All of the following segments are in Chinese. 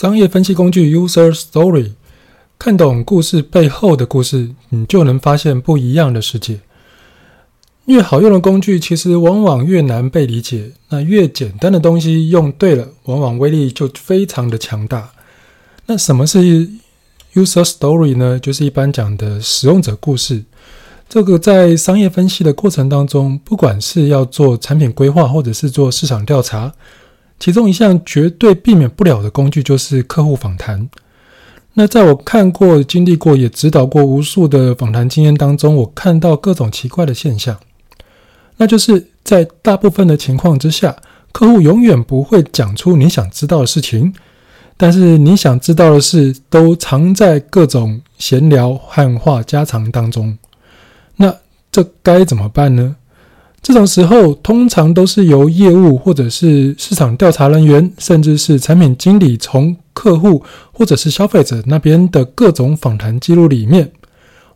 商业分析工具 User Story，看懂故事背后的故事，你就能发现不一样的世界。越好用的工具，其实往往越难被理解。那越简单的东西用对了，往往威力就非常的强大。那什么是 User Story 呢？就是一般讲的使用者故事。这个在商业分析的过程当中，不管是要做产品规划，或者是做市场调查，其中一项绝对避免不了的工具就是客户访谈。那在我看过、经历过、也指导过无数的访谈经验当中，我看到各种奇怪的现象。那就是在大部分的情况之下，客户永远不会讲出你想知道的事情，但是你想知道的事都藏在各种闲聊和话家常当中。那这该怎么办呢？这种时候，通常都是由业务或者是市场调查人员，甚至是产品经理，从客户或者是消费者那边的各种访谈记录里面，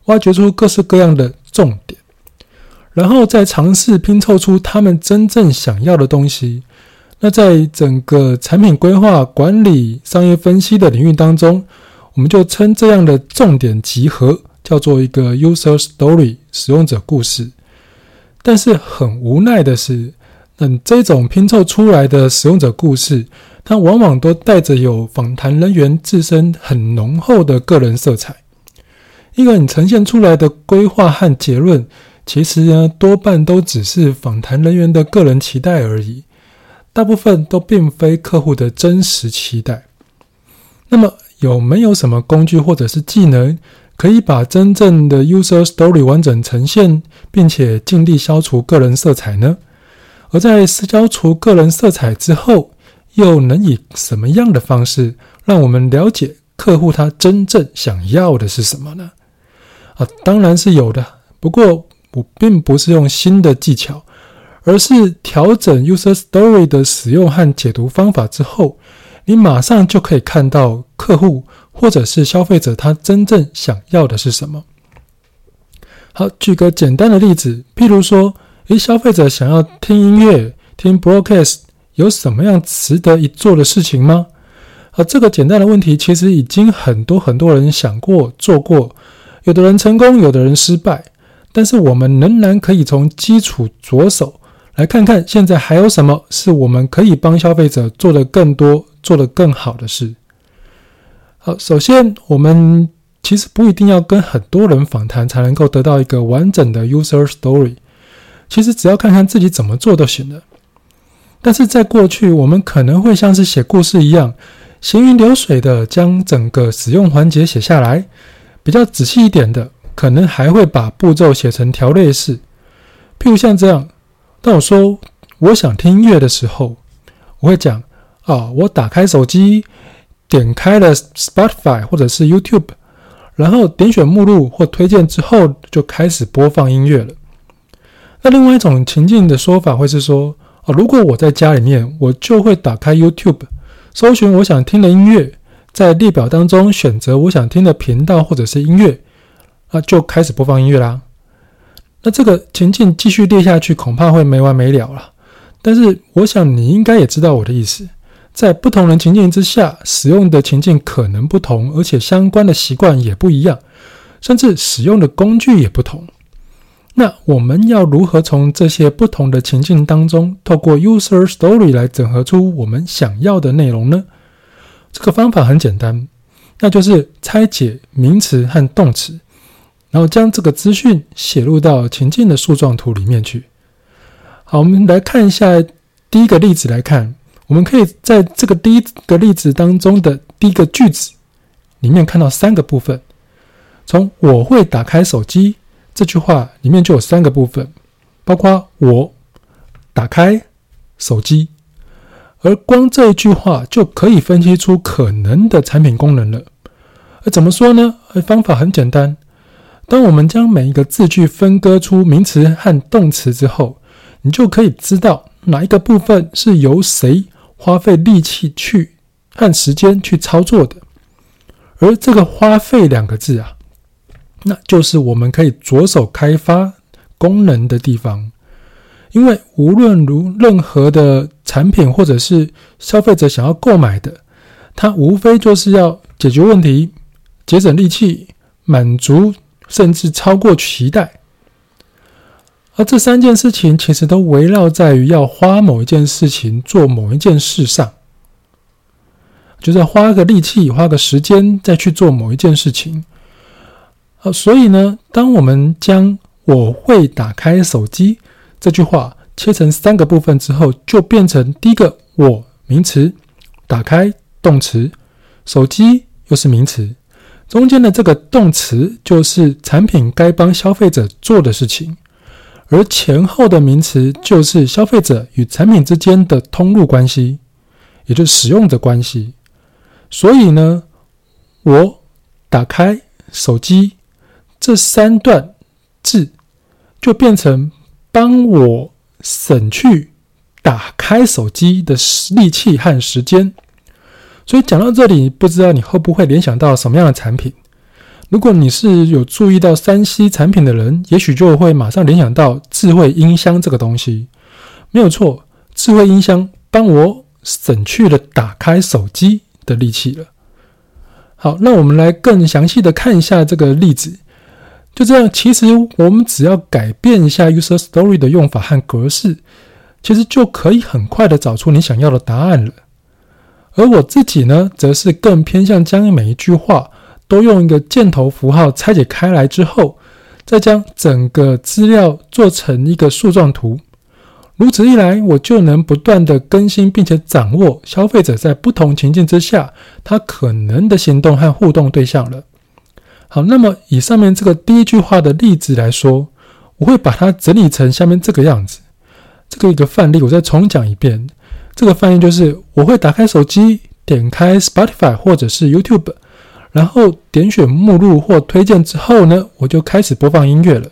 挖掘出各式各样的重点。然后再尝试拼凑出他们真正想要的东西。那在整个产品规划、管理、商业分析的领域当中，我们就称这样的重点集合叫做一个 user story 使用者故事。但是很无奈的是，嗯，这种拼凑出来的使用者故事，它往往都带着有访谈人员自身很浓厚的个人色彩。因为你呈现出来的规划和结论。其实呢，多半都只是访谈人员的个人期待而已，大部分都并非客户的真实期待。那么，有没有什么工具或者是技能，可以把真正的 user story 完整呈现，并且尽力消除个人色彩呢？而在消除个人色彩之后，又能以什么样的方式让我们了解客户他真正想要的是什么呢？啊，当然是有的，不过。我并不是用新的技巧，而是调整 user story 的使用和解读方法之后，你马上就可以看到客户或者是消费者他真正想要的是什么。好，举个简单的例子，譬如说，诶，消费者想要听音乐、听 broadcast，有什么样值得一做的事情吗？啊，这个简单的问题，其实已经很多很多人想过、做过，有的人成功，有的人失败。但是我们仍然可以从基础着手，来看看现在还有什么是我们可以帮消费者做的更多、做得更好的事。好，首先我们其实不一定要跟很多人访谈才能够得到一个完整的 user story，其实只要看看自己怎么做都行了。但是在过去，我们可能会像是写故事一样，行云流水的将整个使用环节写下来，比较仔细一点的。可能还会把步骤写成条列式，譬如像这样。当我说我想听音乐的时候，我会讲啊，我打开手机，点开了 Spotify 或者是 YouTube，然后点选目录或推荐之后，就开始播放音乐了。那另外一种情境的说法会是说，啊，如果我在家里面，我就会打开 YouTube，搜寻我想听的音乐，在列表当中选择我想听的频道或者是音乐。那就开始播放音乐啦。那这个情境继续列下去，恐怕会没完没了了。但是，我想你应该也知道我的意思。在不同的情境之下，使用的情境可能不同，而且相关的习惯也不一样，甚至使用的工具也不同。那我们要如何从这些不同的情境当中，透过 user story 来整合出我们想要的内容呢？这个方法很简单，那就是拆解名词和动词。然后将这个资讯写入到情境的树状图里面去。好，我们来看一下第一个例子来看，我们可以在这个第一个例子当中的第一个句子里面看到三个部分。从“我会打开手机”这句话里面就有三个部分，包括“我打开手机”，而光这一句话就可以分析出可能的产品功能了。而怎么说呢？方法很简单。当我们将每一个字句分割出名词和动词之后，你就可以知道哪一个部分是由谁花费力气去和时间去操作的。而这个“花费”两个字啊，那就是我们可以着手开发功能的地方。因为无论如任何的产品或者是消费者想要购买的，它无非就是要解决问题、节省力气、满足甚至超过期待。而这三件事情其实都围绕在于要花某一件事情做某一件事上，就是花个力气、花个时间再去做某一件事情。好，所以呢，当我们将“我会打开手机”这句话切成三个部分之后，就变成第一个“我”名词，打开动词，手机又是名词，中间的这个动词就是产品该帮消费者做的事情。而前后的名词就是消费者与产品之间的通路关系，也就是使用者关系。所以呢，我打开手机这三段字就变成帮我省去打开手机的力气和时间。所以讲到这里，不知道你会不会联想到什么样的产品？如果你是有注意到三 C 产品的人，也许就会马上联想到智慧音箱这个东西。没有错，智慧音箱帮我省去了打开手机的力气了。好，那我们来更详细的看一下这个例子。就这样，其实我们只要改变一下 user story 的用法和格式，其实就可以很快的找出你想要的答案了。而我自己呢，则是更偏向将每一句话。都用一个箭头符号拆解开来之后，再将整个资料做成一个树状图。如此一来，我就能不断地更新，并且掌握消费者在不同情境之下他可能的行动和互动对象了。好，那么以上面这个第一句话的例子来说，我会把它整理成下面这个样子。这个一个范例，我再重讲一遍。这个翻译就是：我会打开手机，点开 Spotify 或者是 YouTube。然后点选目录或推荐之后呢，我就开始播放音乐了。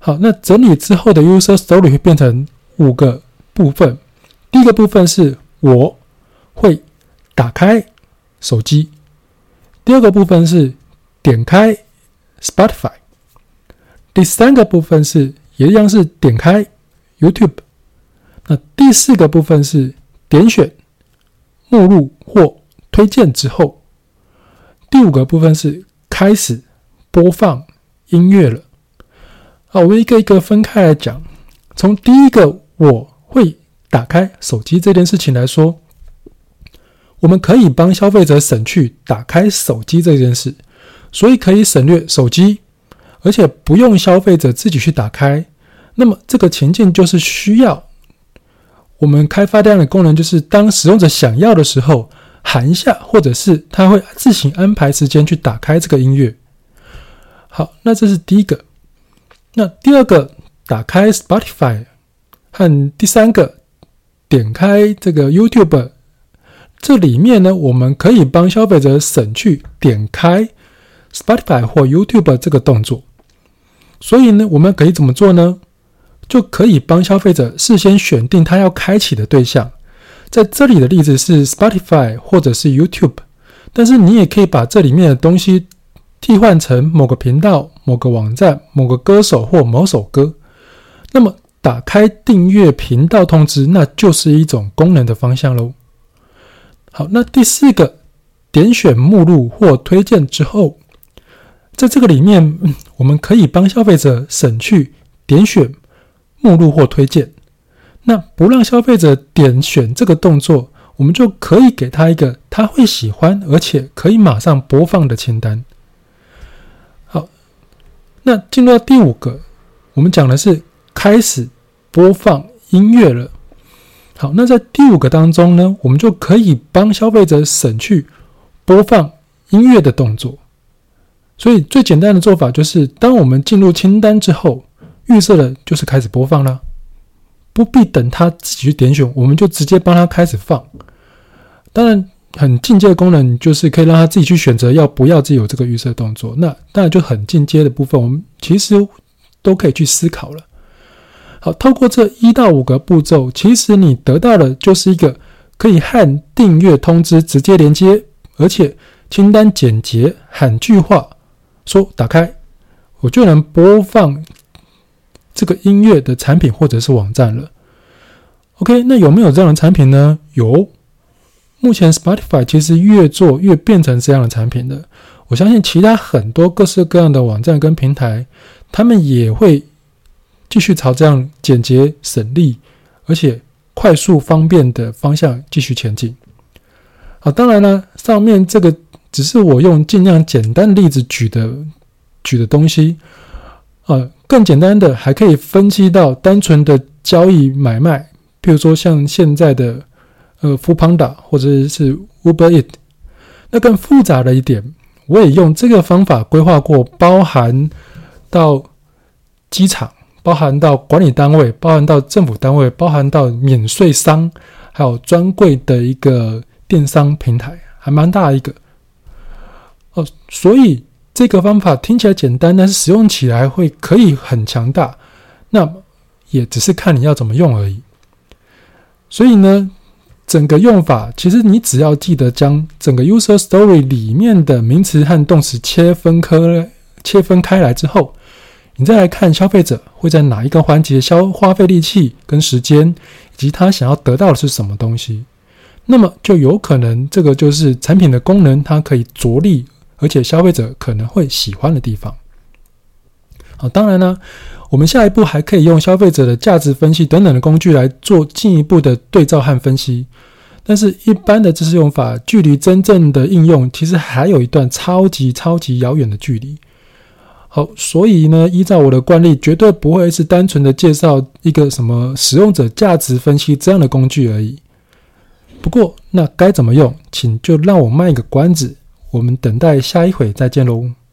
好，那整理之后的 user story 会变成五个部分。第一个部分是我会打开手机，第二个部分是点开 Spotify，第三个部分是也一样是点开 YouTube，那第四个部分是点选目录或推荐之后。第五个部分是开始播放音乐了。好，我一个一个分开来讲。从第一个我会打开手机这件事情来说，我们可以帮消费者省去打开手机这件事，所以可以省略手机，而且不用消费者自己去打开。那么这个情境就是需要我们开发这样的功能，就是当使用者想要的时候。喊一下，或者是他会自行安排时间去打开这个音乐。好，那这是第一个。那第二个，打开 Spotify 和第三个，点开这个 YouTube。这里面呢，我们可以帮消费者省去点开 Spotify 或 YouTube 这个动作。所以呢，我们可以怎么做呢？就可以帮消费者事先选定他要开启的对象。在这里的例子是 Spotify 或者是 YouTube，但是你也可以把这里面的东西替换成某个频道、某个网站、某个歌手或某首歌。那么打开订阅频道通知，那就是一种功能的方向喽。好，那第四个，点选目录或推荐之后，在这个里面，我们可以帮消费者省去点选目录或推荐。那不让消费者点选这个动作，我们就可以给他一个他会喜欢而且可以马上播放的清单。好，那进入到第五个，我们讲的是开始播放音乐了。好，那在第五个当中呢，我们就可以帮消费者省去播放音乐的动作。所以最简单的做法就是，当我们进入清单之后，预设的就是开始播放了。不必等他自己去点选，我们就直接帮他开始放。当然，很进阶的功能就是可以让他自己去选择要不要自己有这个预设动作。那当然就很进阶的部分，我们其实都可以去思考了。好，透过这一到五个步骤，其实你得到的就是一个可以和订阅通知直接连接，而且清单简洁，喊句话说打开，我就能播放。这个音乐的产品或者是网站了。OK，那有没有这样的产品呢？有，目前 Spotify 其实越做越变成这样的产品的。我相信其他很多各式各样的网站跟平台，他们也会继续朝这样简洁、省力，而且快速方便的方向继续前进。好，当然了，上面这个只是我用尽量简单的例子举的举的东西，呃，更简单的还可以分析到单纯的交易买卖，譬如说像现在的呃 Foodpanda 或者是 Uber e a t 那更复杂的一点。我也用这个方法规划过，包含到机场，包含到管理单位，包含到政府单位，包含到免税商，还有专柜的一个电商平台，还蛮大一个。哦，所以这个方法听起来简单，但是使用起来会可以很强大。那也只是看你要怎么用而已。所以呢，整个用法，其实你只要记得将整个 user story 里面的名词和动词切分开、切分开来之后，你再来看消费者会在哪一个环节消花费力气跟时间，以及他想要得到的是什么东西，那么就有可能这个就是产品的功能，它可以着力，而且消费者可能会喜欢的地方。好，当然呢。我们下一步还可以用消费者的价值分析等等的工具来做进一步的对照和分析，但是，一般的知识用法距离真正的应用其实还有一段超级超级遥远的距离。好，所以呢，依照我的惯例，绝对不会是单纯的介绍一个什么使用者价值分析这样的工具而已。不过，那该怎么用，请就让我卖个关子，我们等待下一回再见喽。